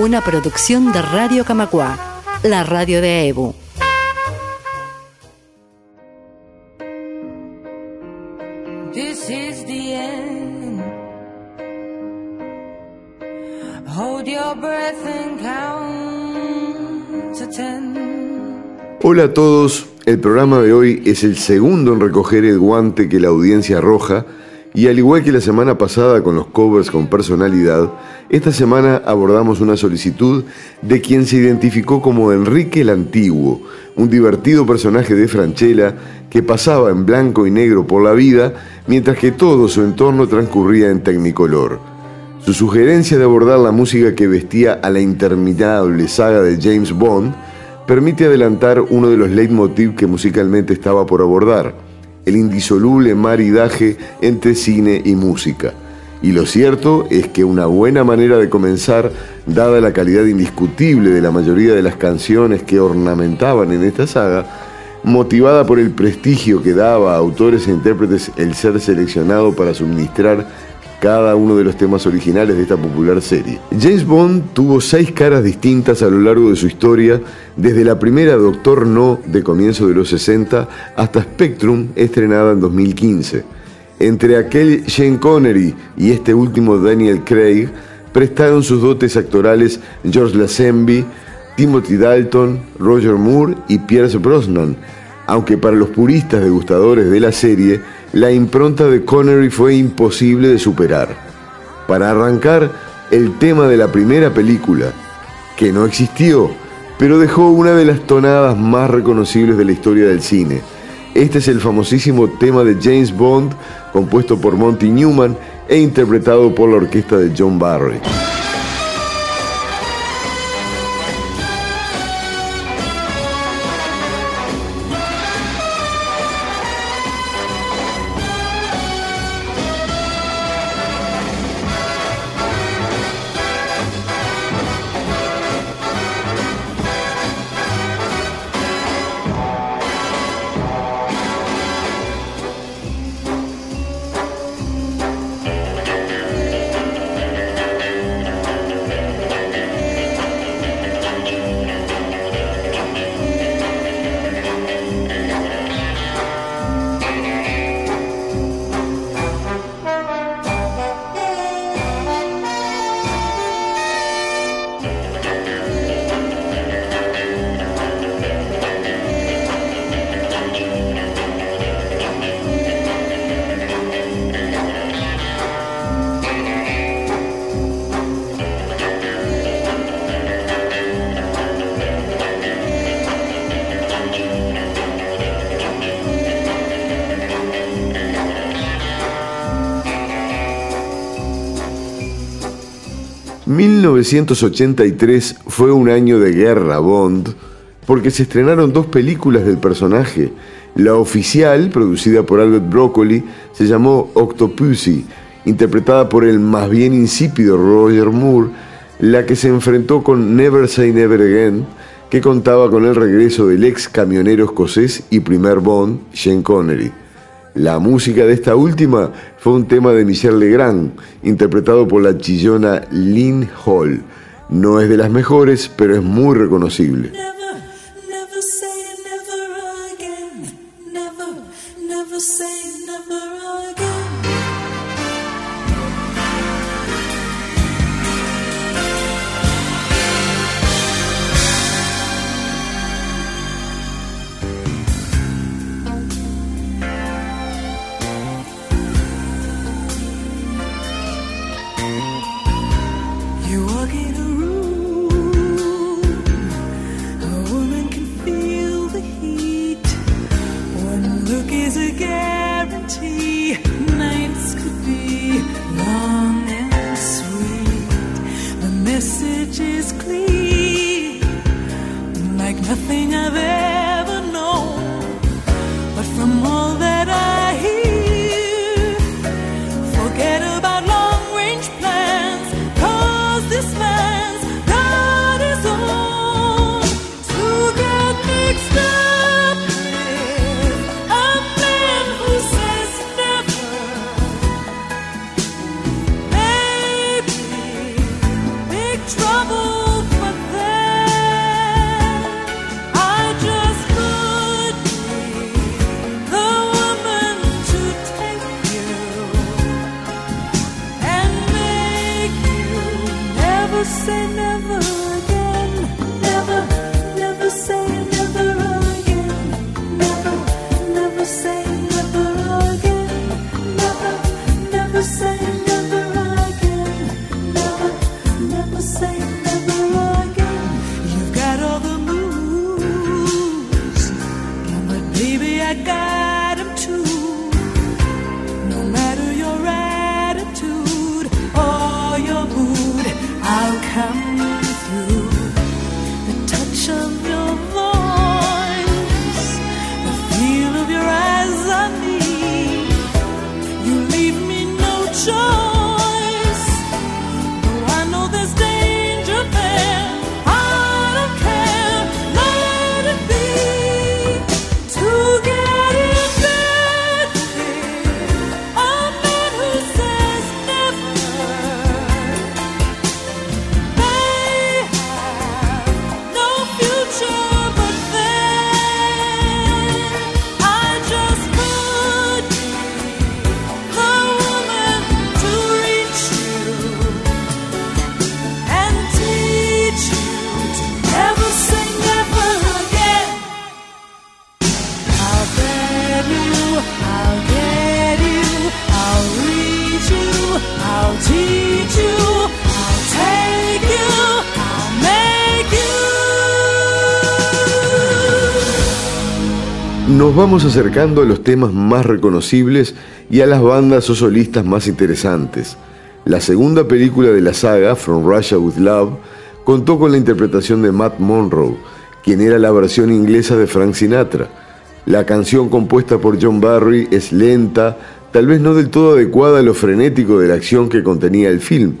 Una producción de Radio Camacua, la radio de EBU. This is the end. Hold your breath and count to ten. Hola a todos, el programa de hoy es el segundo en recoger el guante que la audiencia arroja y al igual que la semana pasada con los covers con personalidad, esta semana abordamos una solicitud de quien se identificó como Enrique el Antiguo, un divertido personaje de Franchella que pasaba en blanco y negro por la vida mientras que todo su entorno transcurría en tecnicolor. Su sugerencia de abordar la música que vestía a la interminable saga de James Bond permite adelantar uno de los leitmotiv que musicalmente estaba por abordar, el indisoluble maridaje entre cine y música. Y lo cierto es que una buena manera de comenzar, dada la calidad indiscutible de la mayoría de las canciones que ornamentaban en esta saga, motivada por el prestigio que daba a autores e intérpretes el ser seleccionado para suministrar cada uno de los temas originales de esta popular serie. James Bond tuvo seis caras distintas a lo largo de su historia, desde la primera Doctor No de comienzo de los 60 hasta Spectrum, estrenada en 2015. Entre aquel Sean Connery y este último Daniel Craig, prestaron sus dotes actorales George Lazenby, Timothy Dalton, Roger Moore y Pierce Brosnan, aunque para los puristas degustadores de la serie, la impronta de Connery fue imposible de superar. Para arrancar, el tema de la primera película, que no existió, pero dejó una de las tonadas más reconocibles de la historia del cine. Este es el famosísimo tema de James Bond, compuesto por Monty Newman e interpretado por la orquesta de John Barry. 1983 fue un año de guerra Bond porque se estrenaron dos películas del personaje. La oficial, producida por Albert Broccoli, se llamó Octopussy, interpretada por el más bien insípido Roger Moore, la que se enfrentó con Never Say Never Again, que contaba con el regreso del ex camionero escocés y primer Bond, Sean Connery. La música de esta última fue un tema de Michel Legrand, interpretado por la chillona Lynn Hall. No es de las mejores, pero es muy reconocible. Vamos acercando a los temas más reconocibles y a las bandas o solistas más interesantes. La segunda película de la saga, From Russia with Love, contó con la interpretación de Matt Monroe, quien era la versión inglesa de Frank Sinatra. La canción compuesta por John Barry es lenta, tal vez no del todo adecuada a lo frenético de la acción que contenía el film,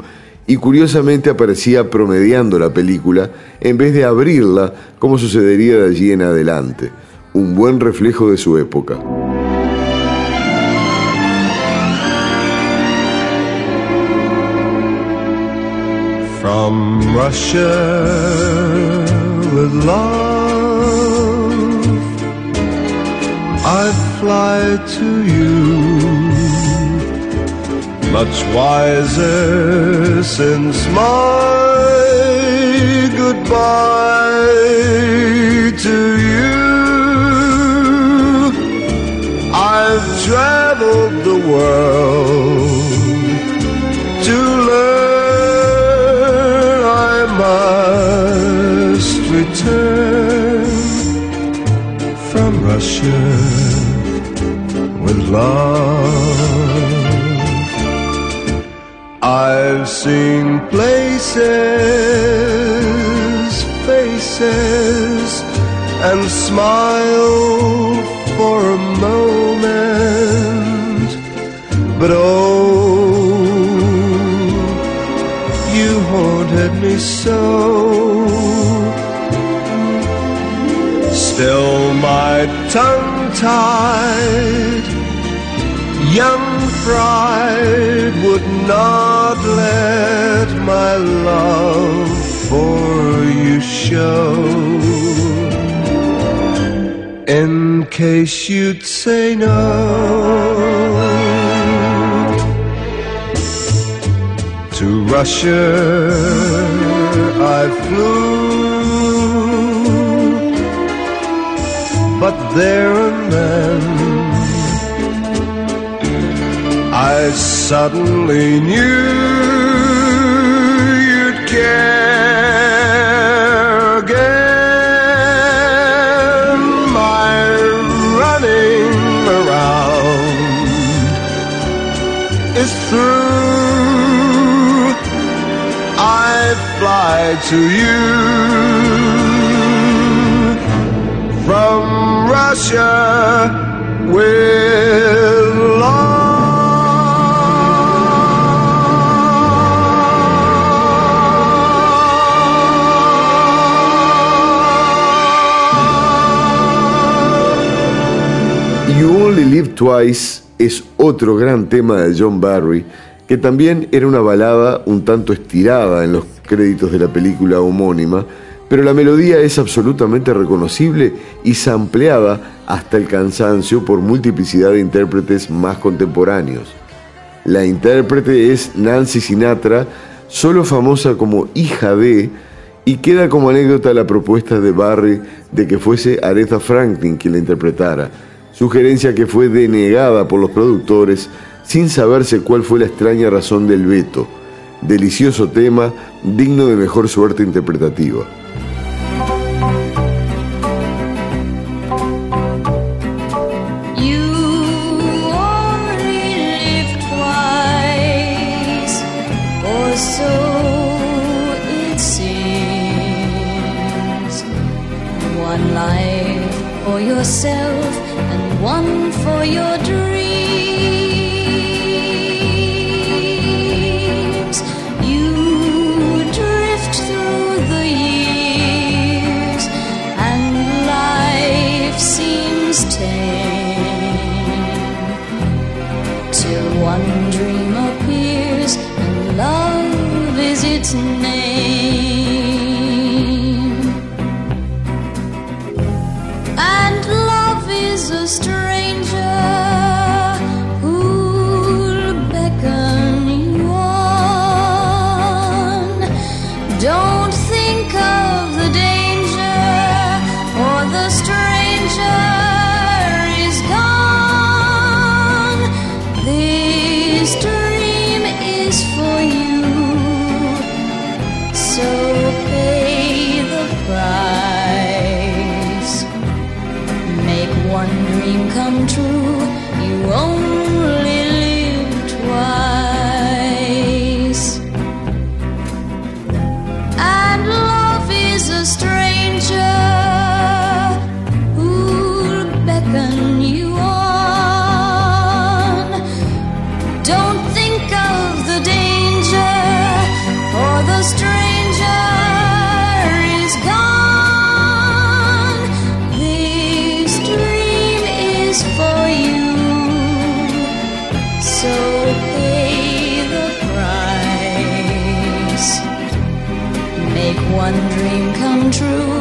y curiosamente aparecía promediando la película en vez de abrirla como sucedería de allí en adelante. Un buen reflejo de su época. From Russia with love, I fly to you. Much wiser since my goodbye to you. I've traveled the world to learn I must return from Russia with love. I've seen places, faces, and smiled so. Still, my tongue tied, young pride would not let my love for you show. In case you'd say no. To Russia I flew, but there and then I suddenly knew you'd care you. Russia. You Only Live Twice es otro gran tema de John Barry, que también era una balada un tanto estirada en los créditos de la película homónima, pero la melodía es absolutamente reconocible y sampleada hasta el cansancio por multiplicidad de intérpretes más contemporáneos. La intérprete es Nancy Sinatra, solo famosa como hija de, y queda como anécdota la propuesta de Barry de que fuese Aretha Franklin quien la interpretara, sugerencia que fue denegada por los productores sin saberse cuál fue la extraña razón del veto. Delicioso tema, digno de mejor suerte interpretativa. One dream come true.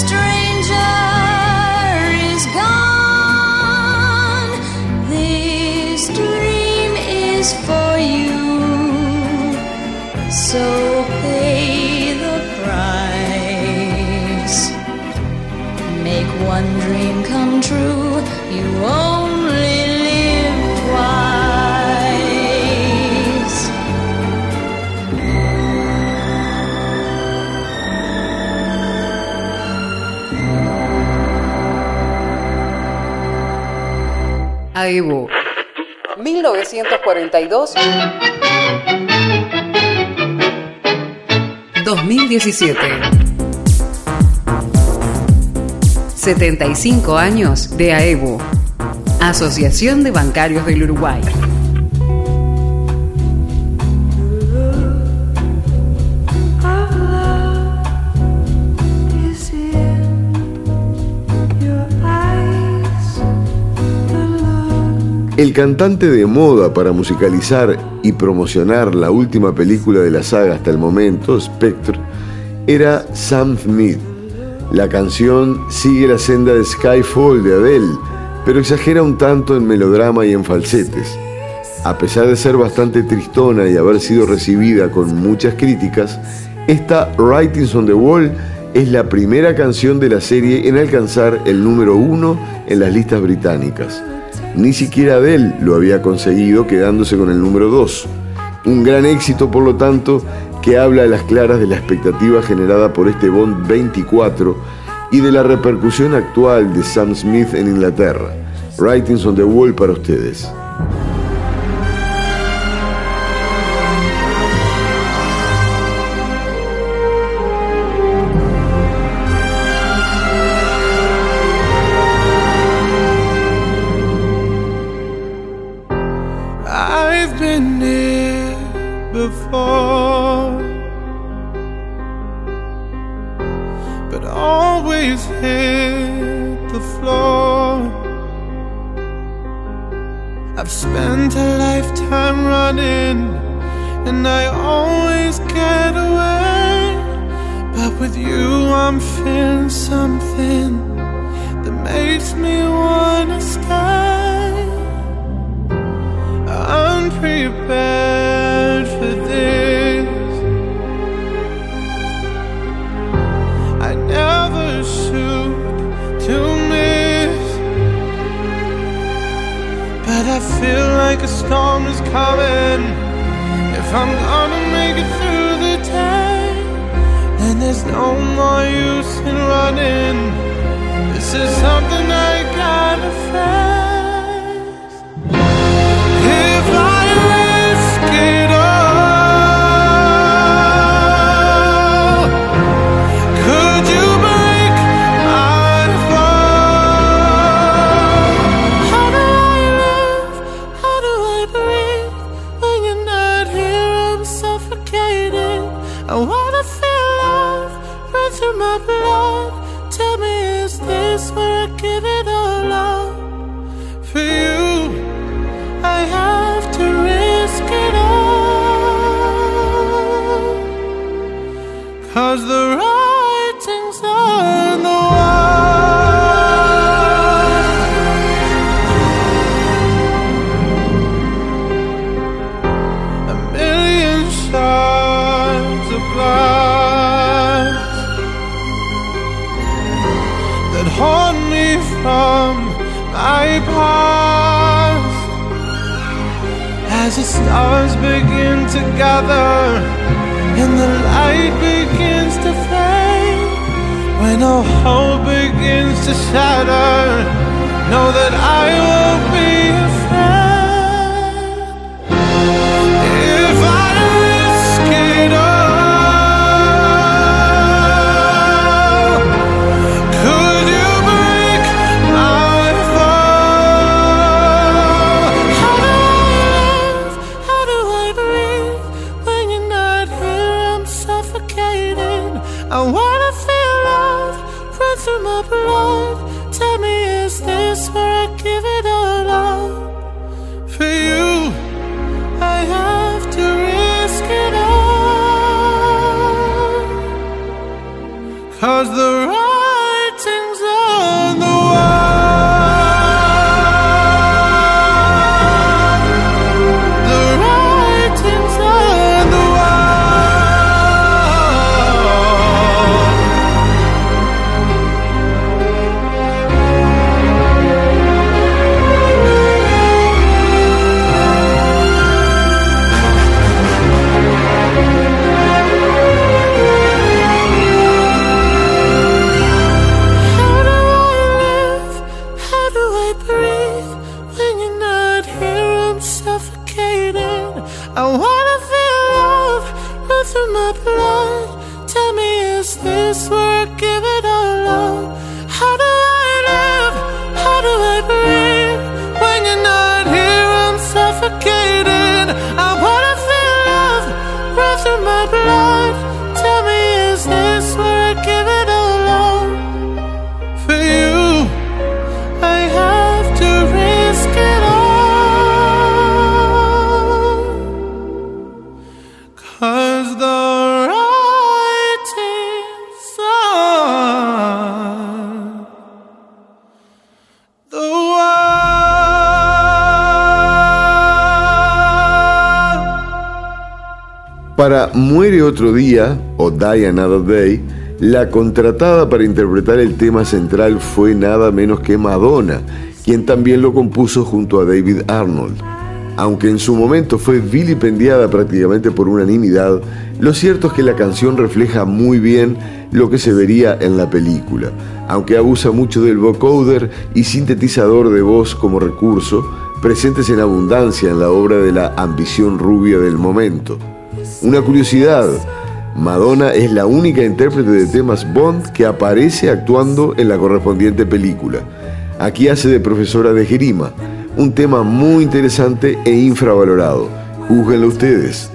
street. AEBU 1942 2017. 75 años de AEBU, Asociación de Bancarios del Uruguay. El cantante de moda para musicalizar y promocionar la última película de la saga hasta el momento, Spectre, era Sam Smith. La canción sigue la senda de Skyfall de Adele, pero exagera un tanto en melodrama y en falsetes. A pesar de ser bastante tristona y haber sido recibida con muchas críticas, esta Writings on the Wall es la primera canción de la serie en alcanzar el número uno en las listas británicas. Ni siquiera Adele lo había conseguido quedándose con el número 2. Un gran éxito, por lo tanto, que habla a las claras de la expectativa generada por este Bond 24 y de la repercusión actual de Sam Smith en Inglaterra. Writings on the Wall para ustedes. I wanna feel love run through my blood. Para Muere otro día o Die Another Day, la contratada para interpretar el tema central fue nada menos que Madonna, quien también lo compuso junto a David Arnold. Aunque en su momento fue vilipendiada prácticamente por unanimidad, lo cierto es que la canción refleja muy bien lo que se vería en la película, aunque abusa mucho del vocoder y sintetizador de voz como recurso, presentes en abundancia en la obra de la ambición rubia del momento. Una curiosidad, Madonna es la única intérprete de temas Bond que aparece actuando en la correspondiente película. Aquí hace de profesora de Jerima, un tema muy interesante e infravalorado. Júzguenlo ustedes.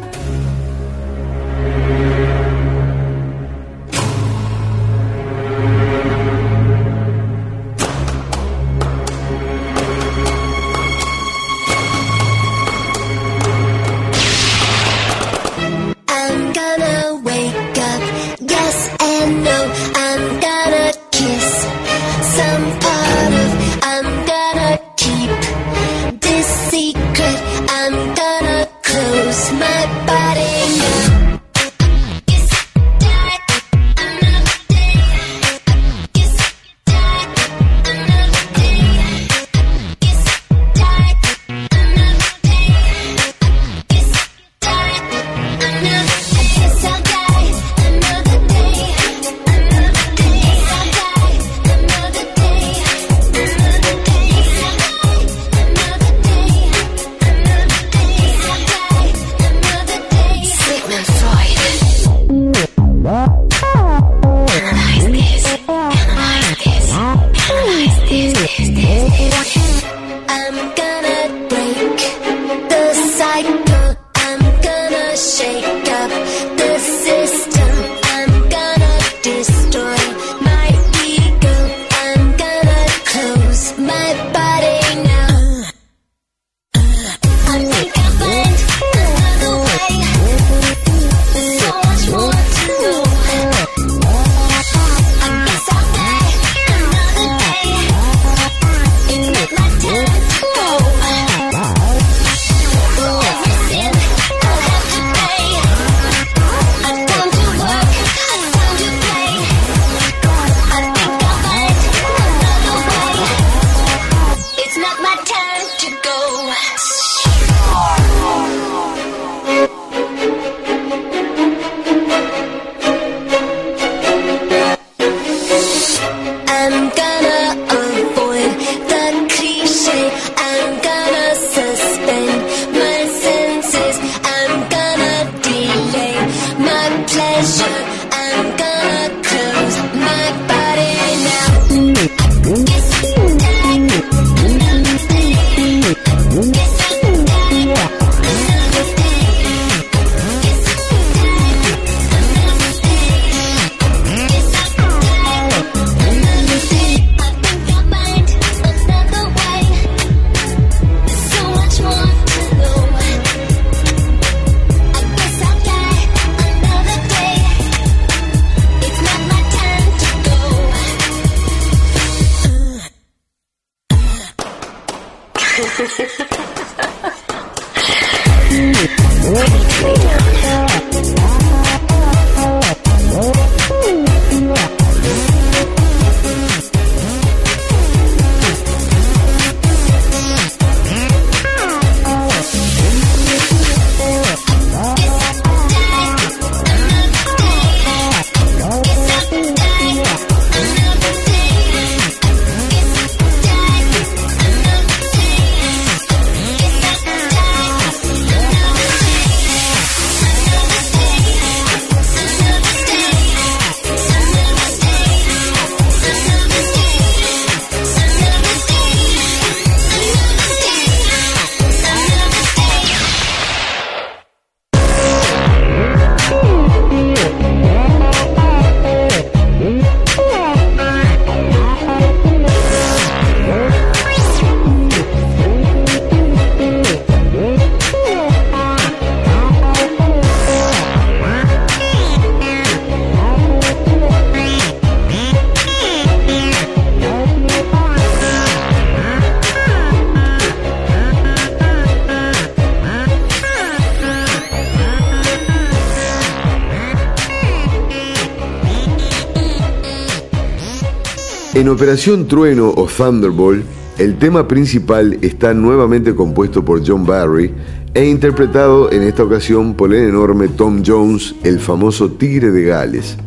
En Operación Trueno o Thunderbolt, el tema principal está nuevamente compuesto por John Barry e interpretado en esta ocasión por el enorme Tom Jones, el famoso Tigre de Gales.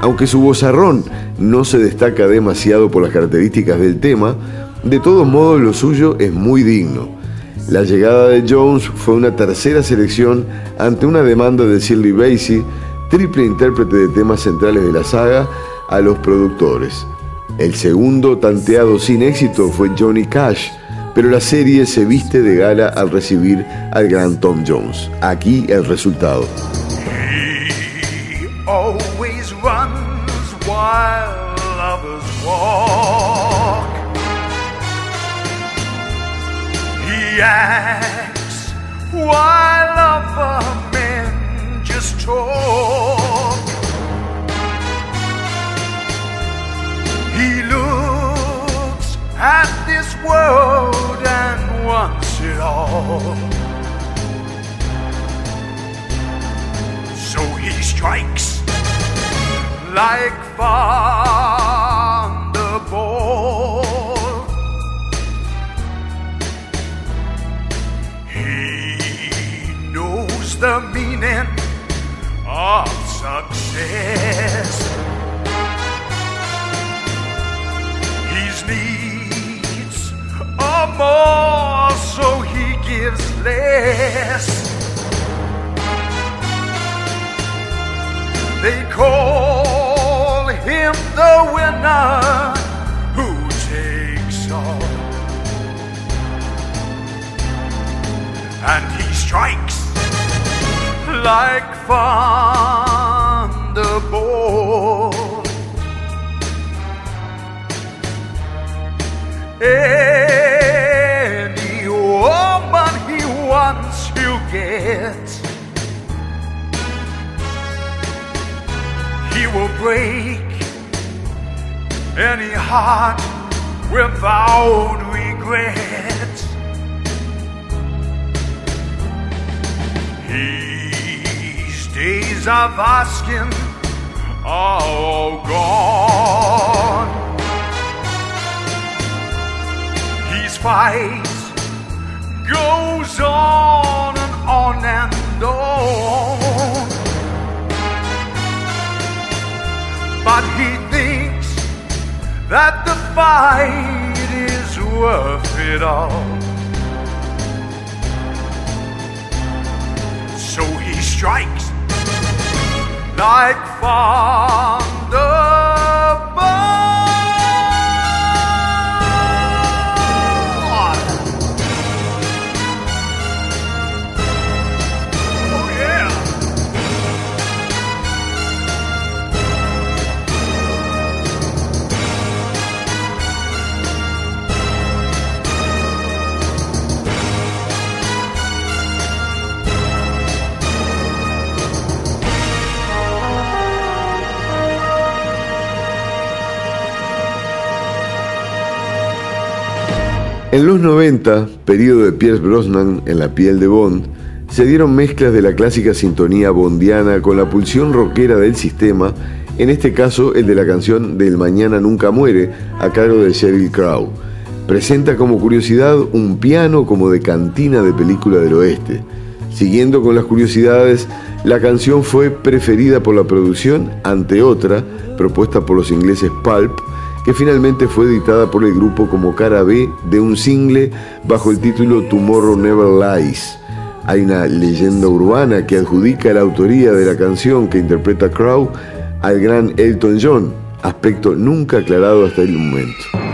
Aunque su vozarrón no se destaca demasiado por las características del tema, de todos modos lo suyo es muy digno. La llegada de Jones fue una tercera selección ante una demanda de Shirley Bassey, triple intérprete de temas centrales de la saga, a los productores. El segundo tanteado sin éxito fue Johnny Cash, pero la serie se viste de gala al recibir al gran Tom Jones. Aquí el resultado. He looks at this world and wants it all. So he strikes like thunderbolt. He knows the meaning of success. Are more, so he gives less. They call him the winner who takes all. And he strikes like thunderbolt. Any get. He will break any heart without regret. His days of asking are all gone. His fight goes on on and on. but he thinks that the fight is worth it all. So he strikes like thunderbolt. En los 90, periodo de Pierce Brosnan en la piel de Bond, se dieron mezclas de la clásica sintonía bondiana con la pulsión rockera del sistema, en este caso el de la canción Del Mañana Nunca Muere, a cargo de Sheryl Crow. Presenta como curiosidad un piano como de cantina de película del oeste. Siguiendo con las curiosidades, la canción fue preferida por la producción ante otra, propuesta por los ingleses Pulp, que finalmente fue editada por el grupo como cara B de un single bajo el título Tomorrow Never Lies. Hay una leyenda urbana que adjudica la autoría de la canción que interpreta Crow al gran Elton John, aspecto nunca aclarado hasta el momento.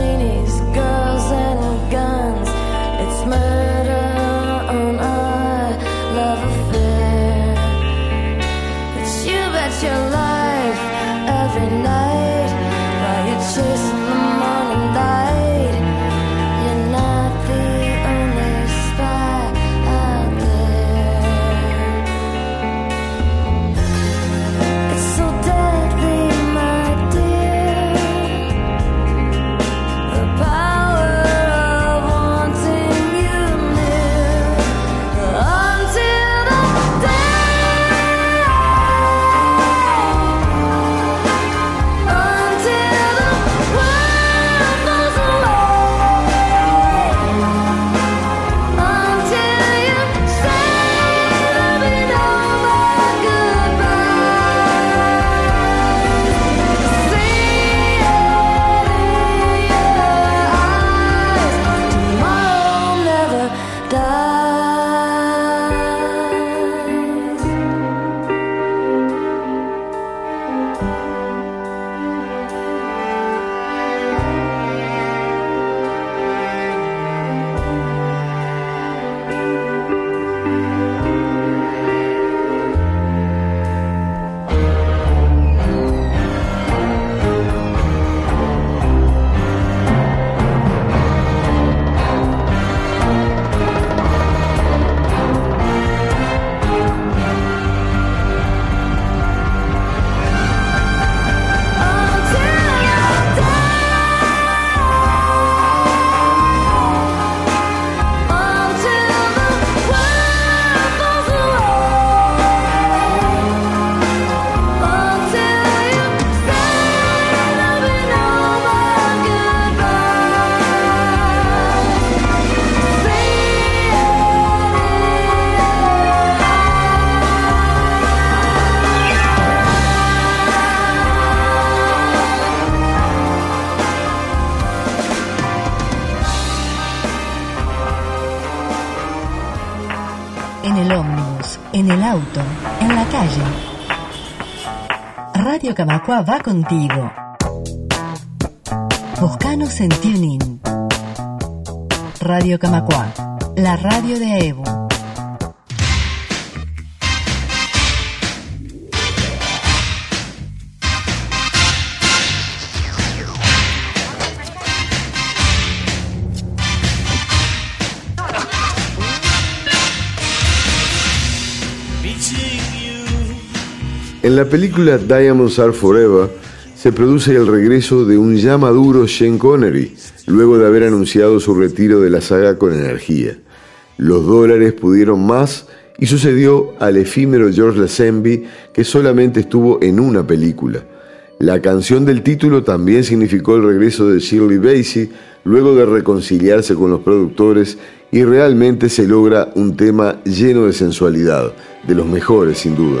It's gone. Radio Camacua va contigo. Buscanos en TuneIn. Radio Camacua, la radio de Evo. En la película Diamonds Are Forever se produce el regreso de un ya maduro Sean Connery, luego de haber anunciado su retiro de la saga con energía. Los dólares pudieron más y sucedió al efímero George Lazenby, que solamente estuvo en una película. La canción del título también significó el regreso de Shirley Bassey, luego de reconciliarse con los productores, y realmente se logra un tema lleno de sensualidad, de los mejores sin duda.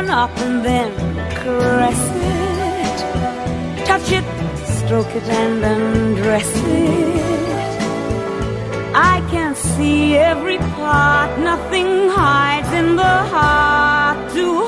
one up and then caress it. Touch it, stroke it, and undress it. I can see every part, nothing hides in the heart to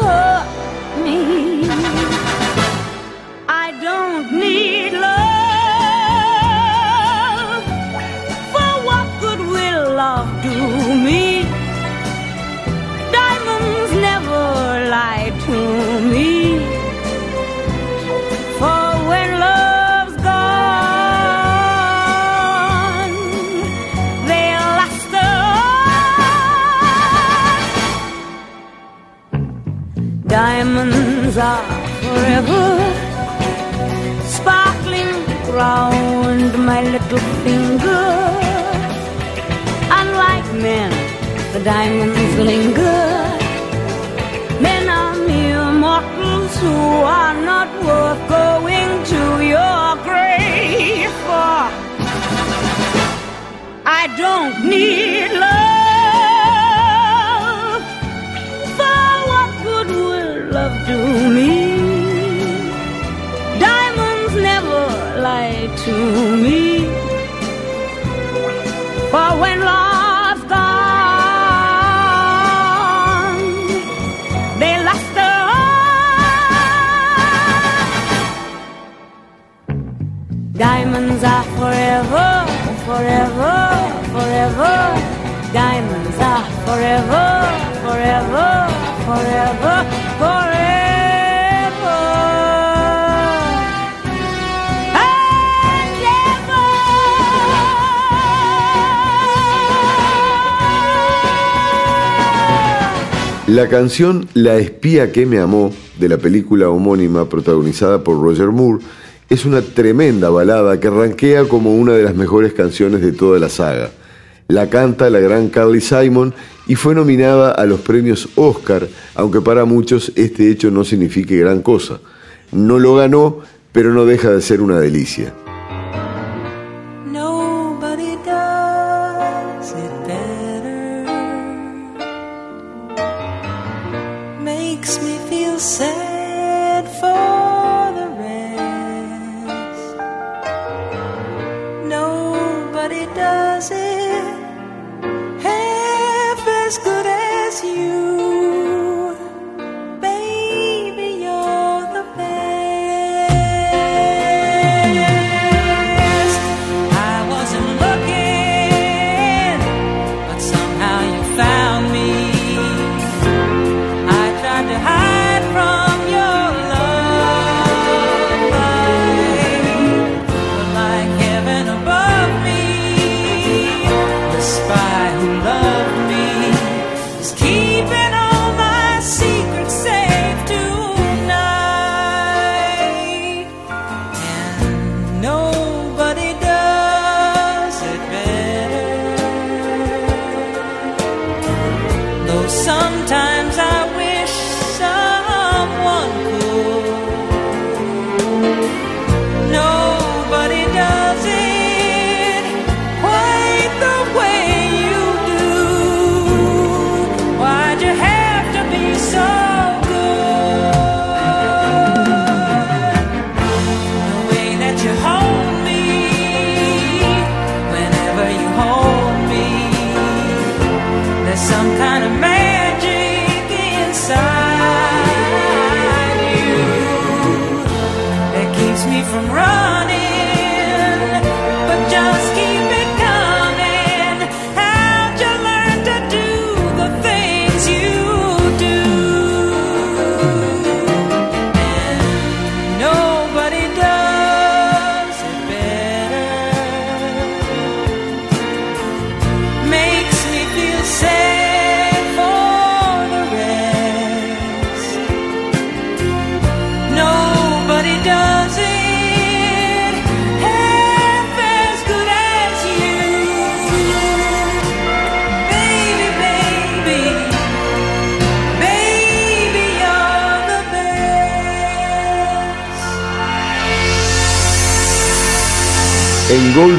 Diamonds are forever sparkling round my little finger. Unlike men, the diamonds linger. Men are mere mortals who are not worth going to your grave for. I don't need to me. For when love's gone, they luster on. Diamonds are forever, forever, forever. Diamonds are forever, forever, forever, forever. La canción La espía que me amó, de la película homónima protagonizada por Roger Moore, es una tremenda balada que rankea como una de las mejores canciones de toda la saga. La canta la gran Carly Simon y fue nominada a los premios Oscar, aunque para muchos este hecho no signifique gran cosa. No lo ganó, pero no deja de ser una delicia. say some kind of magic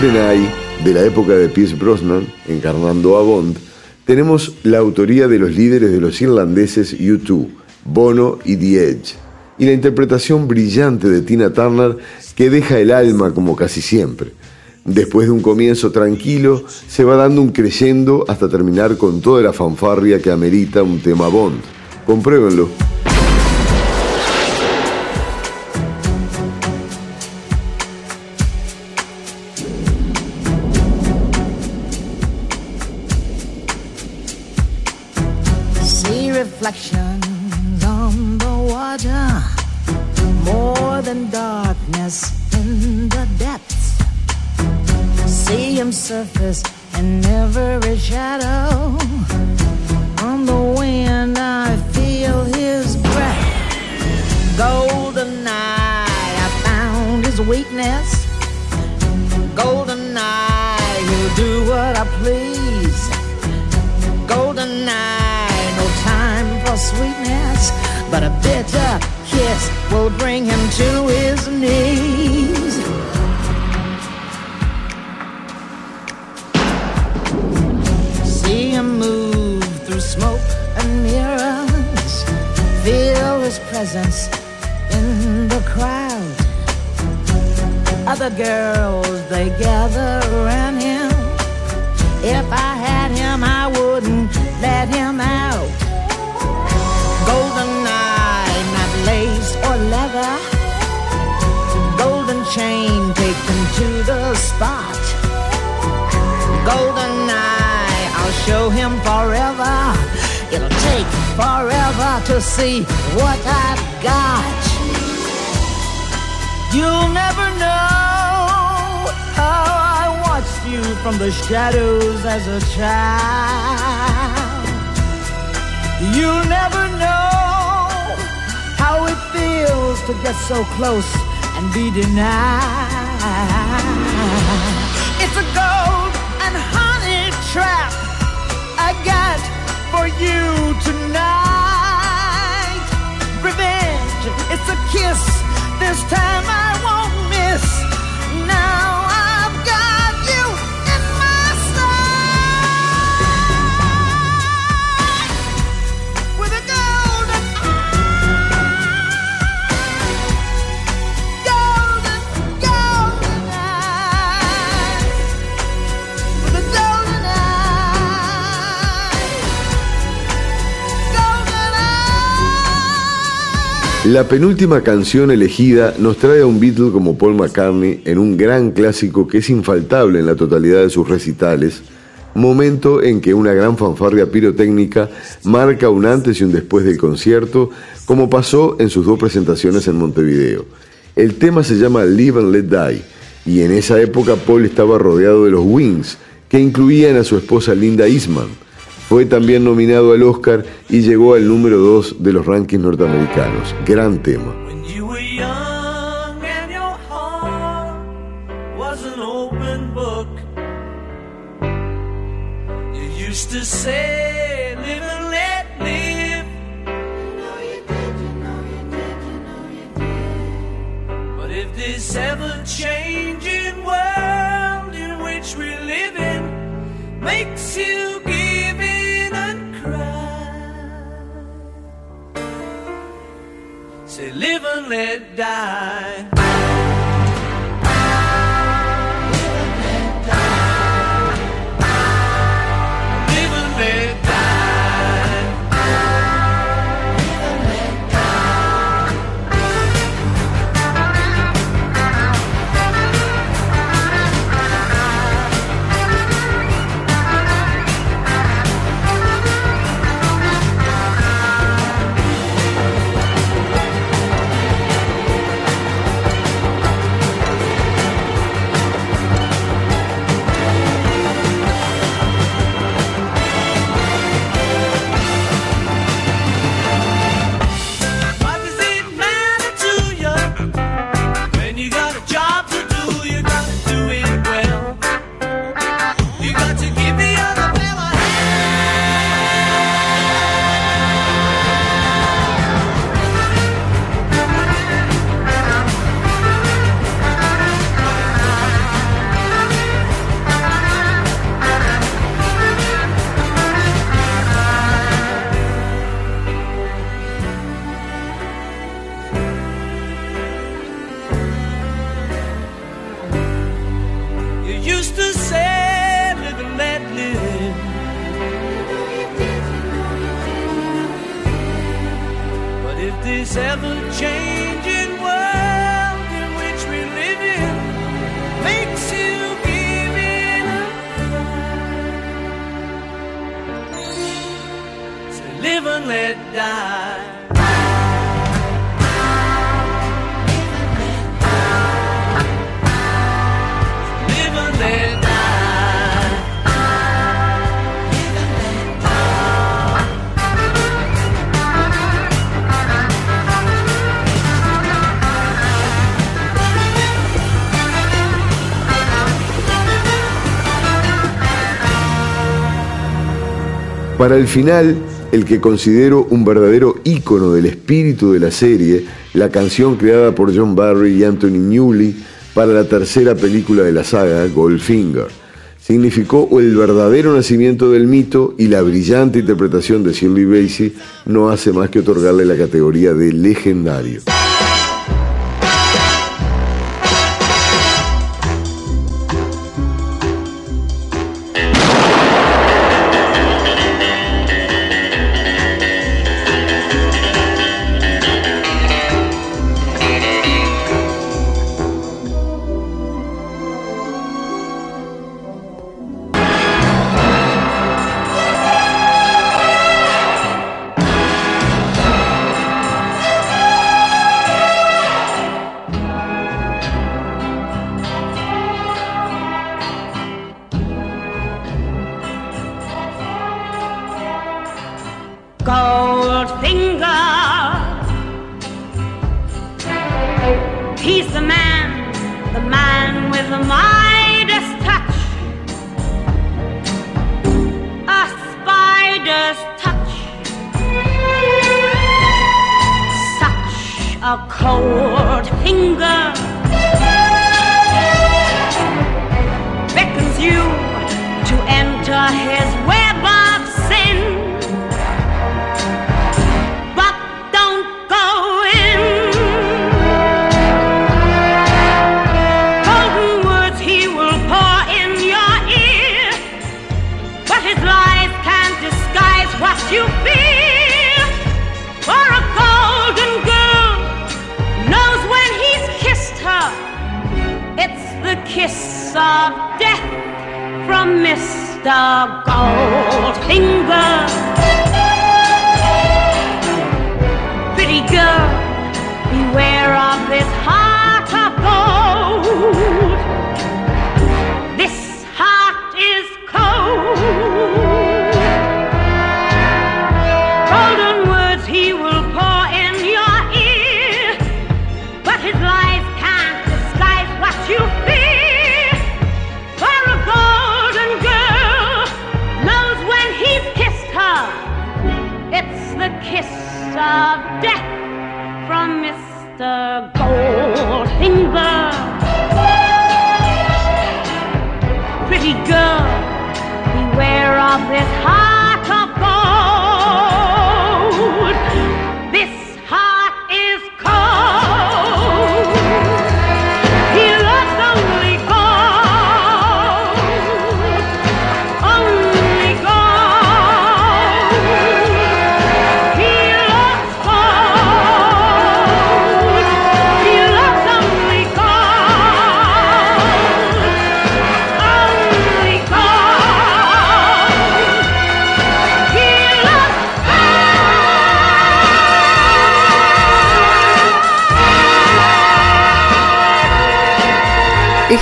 GoldenEye, de la época de Pierce Brosnan, encarnando a Bond, tenemos la autoría de los líderes de los irlandeses U2, Bono y The Edge, y la interpretación brillante de Tina Turner que deja el alma como casi siempre. Después de un comienzo tranquilo, se va dando un creyendo hasta terminar con toda la fanfarria que amerita un tema Bond. Compruébenlo. Than darkness in the depths. See him surface in every shadow. On the wind, I feel his breath. Golden eye, I found his weakness. Golden eye, he'll do what I please. Golden eye, no time for sweetness, but a bitter kiss will bring him to his knees. See him move through smoke and mirrors, feel his presence in the crowd. other girls they gather around him. If I had him, I wouldn't let him out. Golden chain taken to the spot. Golden eye, I'll show him forever. It'll take forever to see what I've got. You'll never know how I watched you from the shadows as a child. You'll never know how it feels to get so close and be denied. It's a gold and honey trap I got for you tonight. Revenge, it's a kiss. This time I La penúltima canción elegida nos trae a un Beatle como Paul McCartney en un gran clásico que es infaltable en la totalidad de sus recitales, momento en que una gran fanfarria pirotécnica marca un antes y un después del concierto, como pasó en sus dos presentaciones en Montevideo. El tema se llama Live and Let Die, y en esa época Paul estaba rodeado de los Wings, que incluían a su esposa Linda Eastman. Fue también nominado al Oscar y llegó al número 2 de los rankings norteamericanos. Gran tema. Let die. Para el final, el que considero un verdadero ícono del espíritu de la serie, la canción creada por John Barry y Anthony Newley para la tercera película de la saga, Goldfinger. Significó el verdadero nacimiento del mito y la brillante interpretación de Shirley Bassey no hace más que otorgarle la categoría de legendario. Goldfinger. He's the man, the man with the Midas touch. A spider's touch. Such a cold finger beckons you to enter his web of death from Mr. Goldfinger. Pretty girl, beware of this heart of gold. Kiss of death from Mr. Goldfinger. Pretty girl, beware of this heart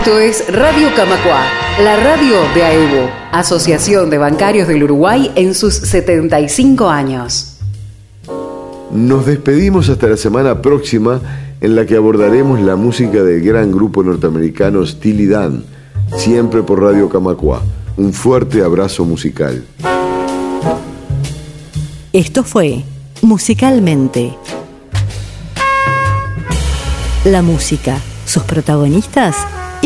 Esto es Radio Camacua, la radio de AEBO, Asociación de Bancarios del Uruguay en sus 75 años. Nos despedimos hasta la semana próxima en la que abordaremos la música del gran grupo norteamericano Steely Dan, siempre por Radio Camacua. Un fuerte abrazo musical. Esto fue Musicalmente. La música, sus protagonistas